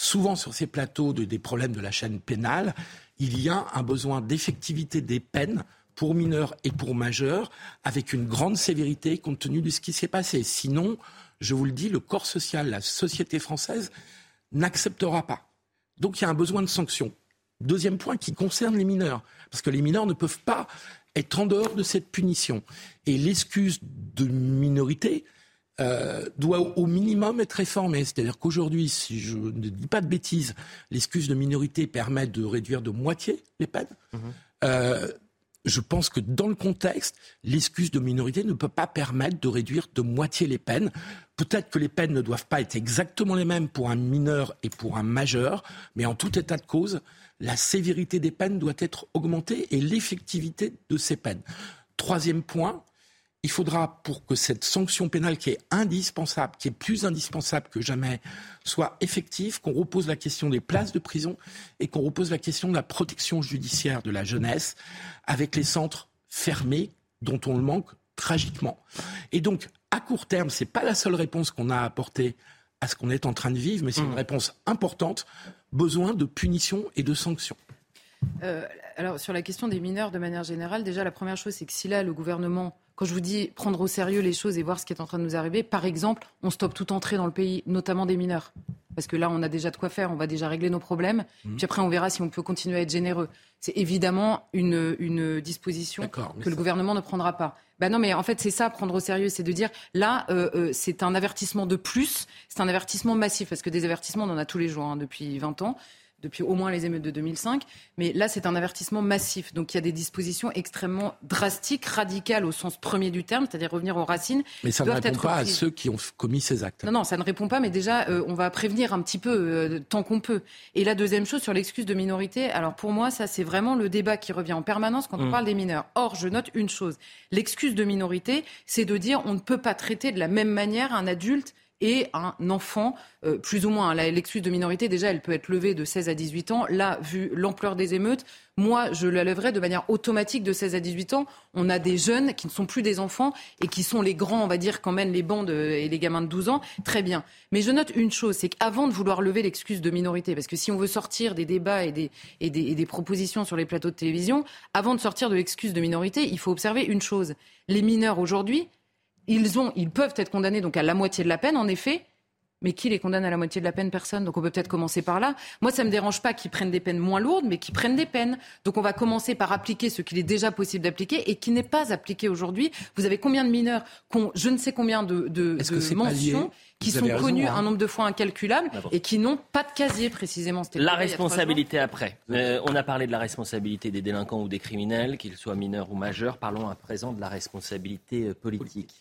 souvent sur ces plateaux de, des problèmes de la chaîne pénale. Il y a un besoin d'effectivité des peines pour mineurs et pour majeurs, avec une grande sévérité compte tenu de ce qui s'est passé. Sinon, je vous le dis, le corps social, la société française n'acceptera pas. Donc il y a un besoin de sanctions. Deuxième point qui concerne les mineurs, parce que les mineurs ne peuvent pas être en dehors de cette punition. Et l'excuse de minorité euh, doit au minimum être réformée. C'est-à-dire qu'aujourd'hui, si je ne dis pas de bêtises, l'excuse de minorité permet de réduire de moitié les peines. Mhm. Euh, je pense que dans le contexte, l'excuse de minorité ne peut pas permettre de réduire de moitié les peines. Peut-être que les peines ne doivent pas être exactement les mêmes pour un mineur et pour un majeur, mais en tout état de cause, la sévérité des peines doit être augmentée et l'effectivité de ces peines. Troisième point, il faudra, pour que cette sanction pénale qui est indispensable, qui est plus indispensable que jamais, soit effective, qu'on repose la question des places de prison et qu'on repose la question de la protection judiciaire de la jeunesse avec les centres fermés dont on le manque tragiquement. Et donc, à court terme, ce n'est pas la seule réponse qu'on a apportée à ce qu'on est en train de vivre, mais c'est une mmh. réponse importante, besoin de punition et de sanctions. Euh, alors, sur la question des mineurs, de manière générale, déjà, la première chose, c'est que si là, le gouvernement, quand je vous dis prendre au sérieux les choses et voir ce qui est en train de nous arriver, par exemple, on stoppe toute entrée dans le pays, notamment des mineurs. Parce que là, on a déjà de quoi faire, on va déjà régler nos problèmes. Mmh. Puis après, on verra si on peut continuer à être généreux. C'est évidemment une, une disposition que le gouvernement ne prendra pas. Ben non, mais en fait, c'est ça, prendre au sérieux, c'est de dire, là, euh, euh, c'est un avertissement de plus, c'est un avertissement massif, parce que des avertissements, on en a tous les jours hein, depuis 20 ans depuis au moins les émeutes de 2005. Mais là, c'est un avertissement massif. Donc il y a des dispositions extrêmement drastiques, radicales au sens premier du terme, c'est-à-dire revenir aux racines. Mais ça ne répond pas à ceux qui ont commis ces actes. Non, non, ça ne répond pas, mais déjà, euh, on va prévenir un petit peu, euh, tant qu'on peut. Et la deuxième chose, sur l'excuse de minorité, alors pour moi, ça, c'est vraiment le débat qui revient en permanence quand on mm. parle des mineurs. Or, je note une chose. L'excuse de minorité, c'est de dire on ne peut pas traiter de la même manière un adulte et un enfant, euh, plus ou moins. L'excuse de minorité, déjà, elle peut être levée de 16 à 18 ans. Là, vu l'ampleur des émeutes, moi, je la lèverais de manière automatique de 16 à 18 ans. On a des jeunes qui ne sont plus des enfants et qui sont les grands, on va dire, quand mènent les bandes et les gamins de 12 ans. Très bien. Mais je note une chose, c'est qu'avant de vouloir lever l'excuse de minorité, parce que si on veut sortir des débats et des, et des, et des propositions sur les plateaux de télévision, avant de sortir de l'excuse de minorité, il faut observer une chose. Les mineurs aujourd'hui, ils, ont, ils peuvent être condamnés donc à la moitié de la peine, en effet, mais qui les condamne à la moitié de la peine? Personne. Donc on peut peut-être commencer par là. Moi, ça ne me dérange pas qu'ils prennent des peines moins lourdes, mais qu'ils prennent des peines. Donc on va commencer par appliquer ce qu'il est déjà possible d'appliquer et qui n'est pas appliqué aujourd'hui. Vous avez combien de mineurs qui ont je ne sais combien de, de, de mentions qui sont connus hein. un nombre de fois incalculable et qui n'ont pas de casier précisément. La responsabilité après. Euh, on a parlé de la responsabilité des délinquants ou des criminels, qu'ils soient mineurs ou majeurs. Parlons à présent de la responsabilité euh, politique.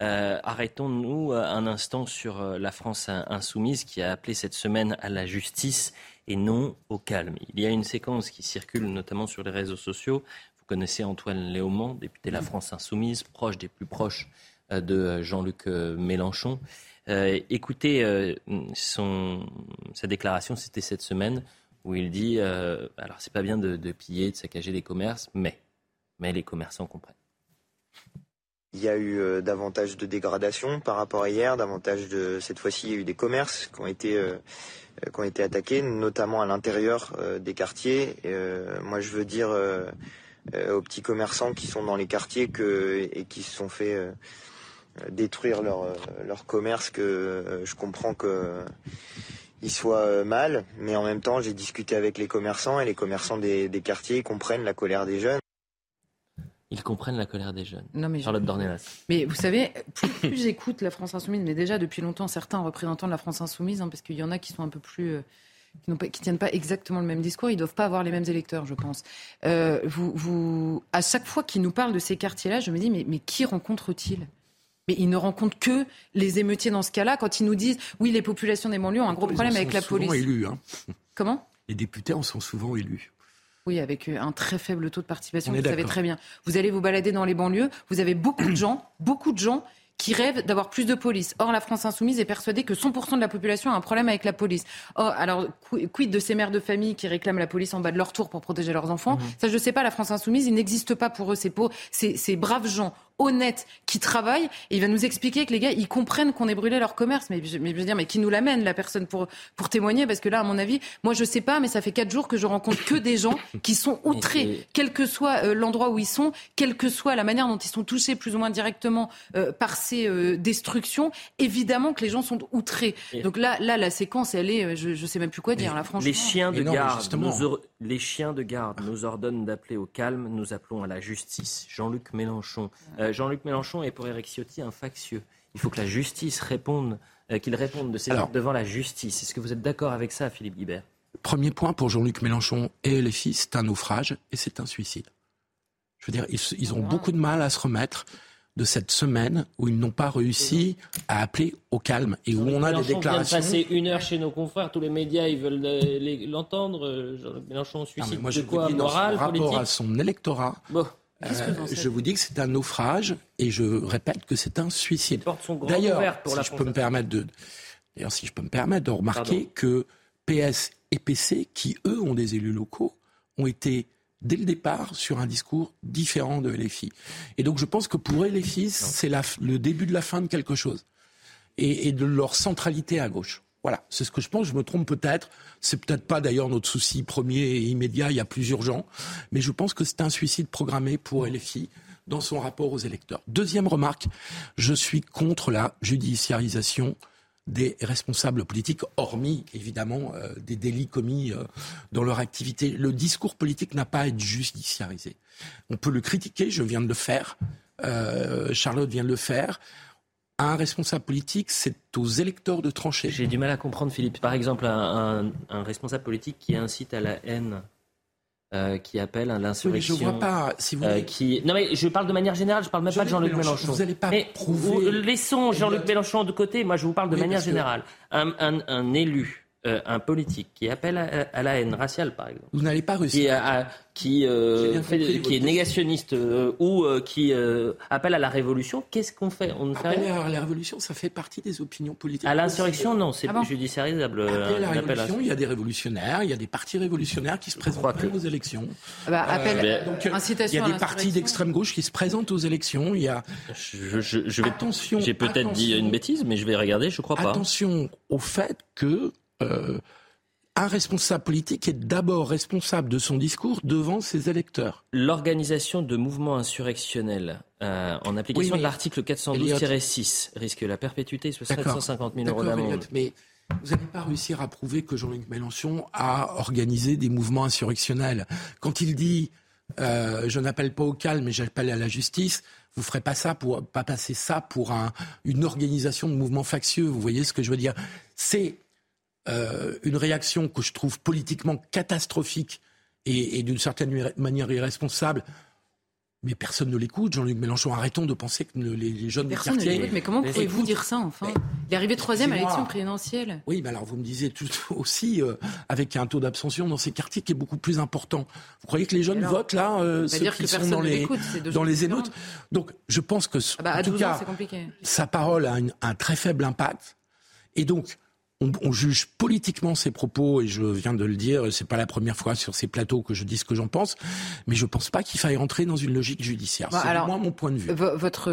Euh, arrêtons-nous un instant sur la France insoumise qui a appelé cette semaine à la justice et non au calme. Il y a une séquence qui circule notamment sur les réseaux sociaux. Vous connaissez Antoine Léaumont, député de la France insoumise, proche des plus proches de Jean-Luc Mélenchon. Euh, écoutez euh, son, sa déclaration, c'était cette semaine, où il dit euh, alors c'est pas bien de, piller, de saccager les commerces, mais, mais les commerçants comprennent. Il y a eu davantage de dégradation par rapport à hier, davantage de cette fois-ci il y a eu des commerces qui ont été qui ont été attaqués, notamment à l'intérieur des quartiers. moi, je veux dire aux petits commerçants qui sont dans les quartiers que, et qui se sont fait détruire leur, euh, leur commerce que euh, je comprends que il soit euh, mal, mais en même temps, j'ai discuté avec les commerçants et les commerçants des, quartiers comprennent la colère des jeunes. Ils comprennent la colère des jeunes. Non, mais Charlotte Dornelas. Mais vous savez, [laughs] plus, j'écoute la France Insoumise, mais déjà depuis longtemps, certains représentants de la France Insoumise, hein, parce qu'il y en a qui sont un peu plus. qui, ne tiennent pas exactement le même discours, ils ne doivent pas avoir les mêmes électeurs, je pense. vous, vous, à chaque fois qu'ils nous parlent de ces quartiers-là, je me dis, mais, mais qui rencontrent-ils mais ils ne rencontrent que les émeutiers dans ce cas-là. Quand ils nous disent, oui, les populations des banlieues ont un gros problème avec la police. Élus, hein. Comment? Les députés en sont souvent élus. Oui, avec un très faible taux de participation, vous savez très bien. Vous allez vous balader dans les banlieues, vous avez beaucoup de gens, beaucoup de gens qui rêvent d'avoir plus de police. Or, la France insoumise est persuadée que 100% de la population a un problème avec la police. Alors, quid de ces mères de famille qui réclament la police en bas de leur tour pour protéger leurs enfants? Mhm. Ça, je ne sais pas, la France insoumise, il n'existe pas pour eux ces, ces, ces braves gens honnêtes qui travaillent. Et il va nous expliquer que les gars, ils comprennent qu'on ait brûlé leur commerce. Mais, mais je veux dire, mais qui nous l'amène, la personne, pour, pour témoigner? Parce que là, à mon avis, moi, je sais pas, mais ça fait quatre jours que je rencontre que des gens qui sont [laughs] outrés, quel que soit euh, l'endroit où ils sont, quelle que soit la manière dont ils sont touchés plus ou moins directement euh, par ces euh, destructions. Évidemment que les gens sont outrés. Donc là, là, la séquence, elle est, je, je sais même plus quoi dire, là, franchement. Les chiens de garde, nous, les chiens de garde nous ordonnent d'appeler au calme. Nous appelons à la justice. Jean-Luc Mélenchon. Euh, Jean-Luc Mélenchon est pour Eric Ciotti un factieux. Il faut que la justice réponde, euh, qu'il réponde de ses actes devant la justice. Est-ce que vous êtes d'accord avec ça, Philippe Guibert? Premier point pour Jean-Luc Mélenchon et les filles, c'est un naufrage et c'est un suicide. Je veux dire, ils, ont beaucoup de mal à se remettre de cette semaine où ils n'ont pas réussi à appeler au calme et où on a des déclarations. Vient de passer une heure chez nos confrères, tous les médias ils veulent euh, l'entendre. Mélenchon suicide moi, de quoi moral, rapport à son électorat. Euh, je vous dis que c'est un naufrage et je répète que c'est un suicide. D'ailleurs, si je peux me permettre de, d'ailleurs, si je peux me permettre de remarquer que PS et PC, qui eux ont des élus locaux, ont été dès le départ sur un discours différent de LFI. Et donc je pense que pour LFI, c'est le début de la fin de quelque chose et, et de leur centralité à gauche. Voilà, c'est ce que je pense. Je me trompe peut-être. C'est peut-être pas d'ailleurs notre souci premier et immédiat. Il y a plus urgent, mais je pense que c'est un suicide programmé pour LFI dans son rapport aux électeurs. Deuxième remarque, je suis contre la judiciarisation des responsables politiques, hormis évidemment euh, des délits commis euh, dans leur activité. Le discours politique n'a pas à être judiciarisé. On peut le critiquer, je viens de le faire, euh, Charlotte vient de le faire. Un responsable politique, c'est aux électeurs de trancher. J'ai du mal à comprendre, Philippe. Par exemple, un responsable politique qui incite à la haine euh, qui appelle à l'insurrection. je vois pas. Si vous euh, qui... Non mais je parle de manière générale. Je parle même pas de Jean-Luc Mélenchon. Vous n'allez pas mais prouver. Laissons Jean-Luc Mélenchon de côté. Moi, je vous parle de manière générale. Un élu euh, un politique qui appelle à, la haine raciale, par exemple. Vous n'allez pas réussir. Qui, euh, qui, est négationniste euh, ou qui appelle à la révolution, qu'est-ce qu'on fait? On ne fait rien? à la révolution, ça fait partie des opinions politiques. À l'insurrection, non, c'est ah judiciarisable. Appeler à la révolution, il y a des révolutionnaires, il y a des partis révolutionnaires qui se présentent aux élections. Ah bah, appel, donc, il y a des partis d'extrême gauche qui se présentent aux élections. Il y a. Je, je, vais... Attention. J'ai peut-être dit une bêtise, mais je vais regarder. Je crois pas. Attention au fait que euh, un responsable politique est d'abord responsable de son discours devant ses électeurs. L'organisation de mouvements insurrectionnels euh, en application de l'article 412-6 risque la perpétuité sur 750 000 euros d'amende. Mais vous n'allez pas réussir à prouver que Jean-Luc Mélenchon a organisé des mouvements insurrectionnels. Quand il dit euh, je n'appelle pas au calme, mais j'appelle à la justice, vous ferez pas ça pour pas passer ça pour un, une organisation de mouvements factieux. Vous voyez ce que je veux dire C'est euh, une réaction que je trouve politiquement catastrophique et, et d'une certaine manière irresponsable mais personne ne l'écoute, Jean-Luc Mélenchon. Arrêtons de penser que les, jeunes personne du quartier. Ne mais comment pouvez-vous dire ça, enfin Il est arrivé troisième à l'élection présidentielle. Oui, mais alors vous me disiez tout [laughs] aussi euh, avec un taux d'abstention dans ces quartiers qui est beaucoup plus important. Vous croyez que les jeunes votent là, euh, ceux qui sont dans les dans les émeutes Donc, je pense que ah bah, en tout cas, sa parole a un très faible impact. Et donc, on, juge politiquement ses propos, et je viens de le dire, c'est pas la première fois sur ces plateaux que je dis ce que j'en pense, mais je pense pas qu'il faille rentrer dans une logique judiciaire. c'est moi mon point de vue. Votre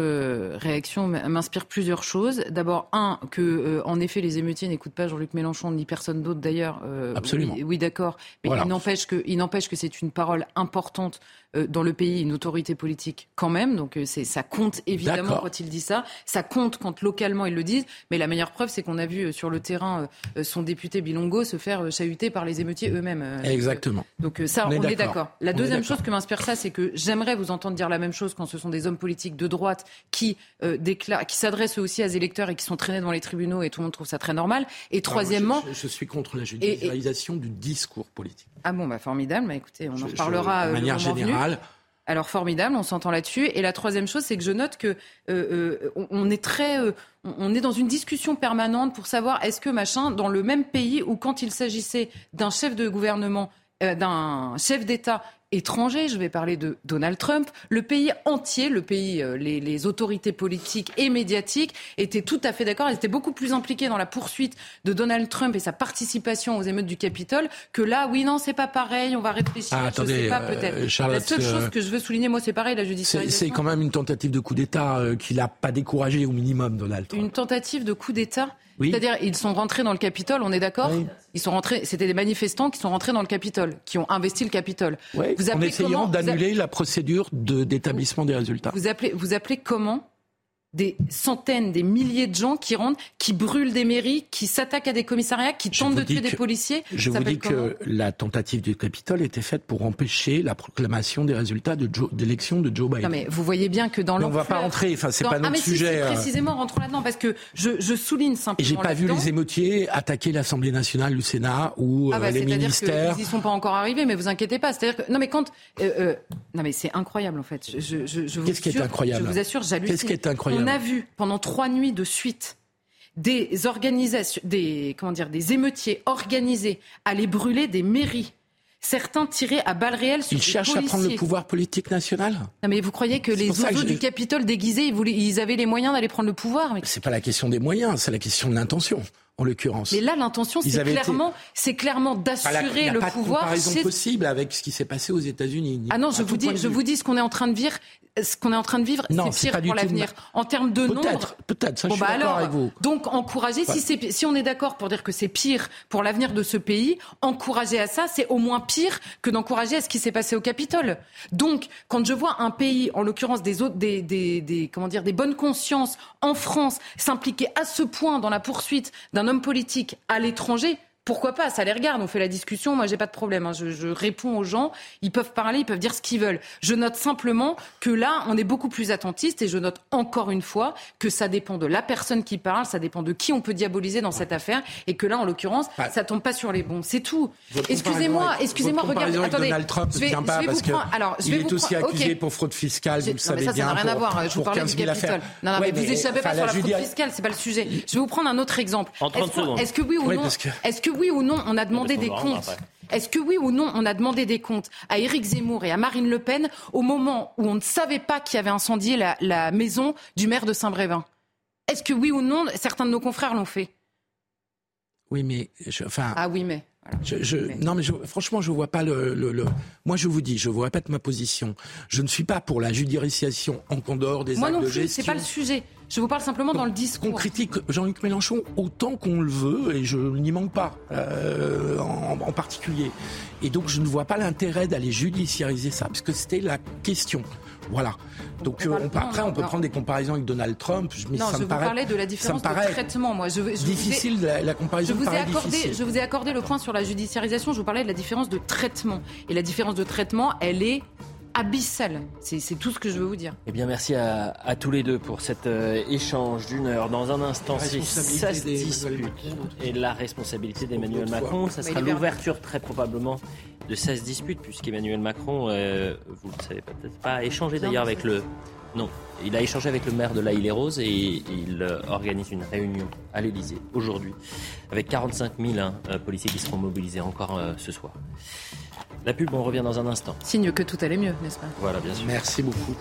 réaction m'inspire plusieurs choses. D'abord, un, que euh, en effet les émeutiers n'écoutent pas Jean-Luc Mélenchon ni personne d'autre d'ailleurs. Euh, Absolument. Oui, d'accord. Mais il n'empêche que, il n'empêche que c'est une parole importante dans le pays une autorité politique quand même. Donc euh, c'est ça compte évidemment quand il dit ça. Ça compte quand localement ils le disent. Mais la meilleure preuve, c'est qu'on a vu euh, sur le terrain son député Bilongo se faire chahuter par les émeutiers eux-mêmes. Exactement. Donc ça, on, est d'accord. La deuxième chose que m'inspire ça, c'est que j'aimerais vous entendre dire la même chose quand ce sont des hommes politiques de droite qui déclarent, qui s'adressent aussi à des électeurs et qui sont traînés devant les tribunaux et tout le monde trouve ça très normal. Et troisièmement, je, suis contre la judiciarisation du discours politique. Ah bon, bah formidable. Bah, écoutez, on en reparlera. de manière générale. Alors formidable, on s'entend là-dessus. Et la troisième chose, c'est que je note que euh, euh, on est très, euh, on est dans une discussion permanente pour savoir est-ce que machin, dans le même pays où quand il s'agissait d'un chef de gouvernement, d'un chef d'État étranger, je vais parler de Donald Trump, le pays entier, le pays, euh, les, autorités politiques et médiatiques étaient tout à fait d'accord, ils étaient beaucoup plus impliqués dans la poursuite de Donald Trump et sa participation aux émeutes du Capitole que là, oui, non, c'est pas pareil, on va réfléchir, ah, attendez, sais pas, euh, peut-être. la seule chose euh, que je veux souligner, moi, c'est pareil, la judiciarisation. C'est quand même une tentative de coup d'État qu'il n'a pas découragé au minimum, Donald Trump. Une tentative de coup d'État c'est-à-dire, ils sont rentrés dans le Capitole, on est d'accord Ils sont rentrés, c'était des manifestants qui sont rentrés dans le Capitole, qui ont investi le Capitole. vous en essayant d'annuler la procédure d'établissement des résultats. Vous appelez, vous appelez comment des centaines, des milliers de gens qui rentrent, qui brûlent des mairies, qui s'attaquent à des commissariats, qui tentent de tuer des policiers. Je vous dis que la tentative du Capitole était faite pour empêcher la proclamation des résultats d'élection de, Joe Biden. Non mais vous voyez bien que dans On va pas rentrer, enfin c'est pas notre ah, mais sujet. Si, euh. précisément, rentrons là-dedans parce que je, je souligne simplement. Et j'ai pas vu les émeutiers attaquer l'Assemblée nationale, le Sénat ou ah bah, euh, les ministères. Ils y sont pas encore arrivés, mais vous inquiétez pas. C'est-à-dire que non mais quand euh, non mais c'est incroyable en fait. Je, je, je Qu'est-ce qui est incroyable Je vous assure, j'hallucine. Qu'est-ce qui est incroyable On a vu pendant trois nuits de suite des organisations, des, comment dire, des émeutiers organisés aller brûler des mairies. Certains tiraient à balles réelles sur Ils cherchent à prendre le pouvoir politique national non, mais vous croyez que les oiseaux du Capitole déguisés, ils, voulaient, ils, avaient les moyens d'aller prendre le pouvoir mais... C'est pas la question des moyens, c'est la question de l'intention en l'occurrence. Mais là, l'intention, c'est clairement, c'est clairement d'assurer le pouvoir. Il n'y a pas possible avec ce qui s'est passé aux États-Unis. Ah non, je vous dis, je vous dis ce qu'on est en train de vivre. Ce qu'on est en train de vivre, c'est pire pour l'avenir. En termes de nombre. Peut-être. Ça, je suis bah d'accord avec vous. Donc, encourager. Si on est d'accord pour dire que c'est pire pour l'avenir de ce pays, encourager à ça, c'est au moins pire que d'encourager à ce qui s'est passé au Capitole. Donc, quand je vois un pays, en l'occurrence des autres, des, des, des, comment dire, des bonnes consciences en France, s'impliquer à ce point dans la poursuite d'un homme politique à l'étranger, pourquoi pas Ça les regarde, on fait la discussion. Moi, j'ai pas de problème. Hein. Je, réponds aux gens. Ils peuvent parler, ils peuvent dire ce qu'ils veulent. Je note simplement que là, on est beaucoup plus attentiste et je note encore une fois que ça dépend de la personne qui parle, ça dépend de qui on peut diaboliser dans cette affaire et que là, en l'occurrence, ça ça tombe pas sur les bons. C'est tout. Excusez-moi, excusez-moi. Regardez, attendez. Donald Trump je vais, pas parce que alors, je vais il est aussi accusé pour fraude fiscale. Vous le savez ça, bien. Ça n'a rien à voir. Je vous parlais du Capitole. Non, non, mais vous échappez pas sur la fraude fiscale. C'est pas le sujet. Je vais vous prendre un autre exemple. Est-ce que oui ou non Est-ce que oui ou non on a demandé des comptes est-ce que oui ou non, on a demandé des comptes à Éric Zemmour et à Marine Le Pen au moment où on ne savait pas qu'il y avait incendié la, la maison du maire de Saint-Brévin? Est-ce que oui ou non, certains de nos confrères l'ont fait? Oui, mais enfin. Ah oui, mais. Je, Non, mais franchement, je vois pas le, le, Moi, je vous dis, je vous répète ma position. Je ne suis pas pour la judiciarisation en dehors des Moi actes non de gestion. c'est pas le sujet. Je vous parle simplement dans le discours. On critique Jean-Luc Mélenchon autant qu'on le veut, et je n'y manque pas, euh, en, en, particulier. Et donc je ne vois pas l'intérêt d'aller judiciariser ça, parce que c'était la question. Voilà. Donc on, euh, après, on peut prendre des comparaisons avec Donald Trump. Non, ça je me vous parlais de la différence de traitement. Moi, je, je difficile ai, la, la, comparaison. Je vous ai accordé, je vous ai accordé le point sur la judiciarisation. Je vous parlais de la différence de traitement. Et la différence de traitement, elle est abyssal. C'est tout ce que je veux vous dire. Eh bien, merci à, tous les deux pour cet euh, échange d'une heure. Dans un instant, si ça se dispute et la responsabilité d'Emmanuel Macron, ça sera l'ouverture très probablement de 16 disputes, puisqu'Emmanuel Macron, euh, vous ne le savez peut-être pas, a échangé d'ailleurs avec le... Non, il a échangé avec le maire de La Île-et-Rose et il euh, organise une réunion à l'Elysée aujourd'hui avec 45 000 hein, policiers qui seront mobilisés encore ce soir. La pub, on revient dans un instant. Signe que tout allait mieux, n'est-ce pas? Voilà, bien sûr. Merci beaucoup.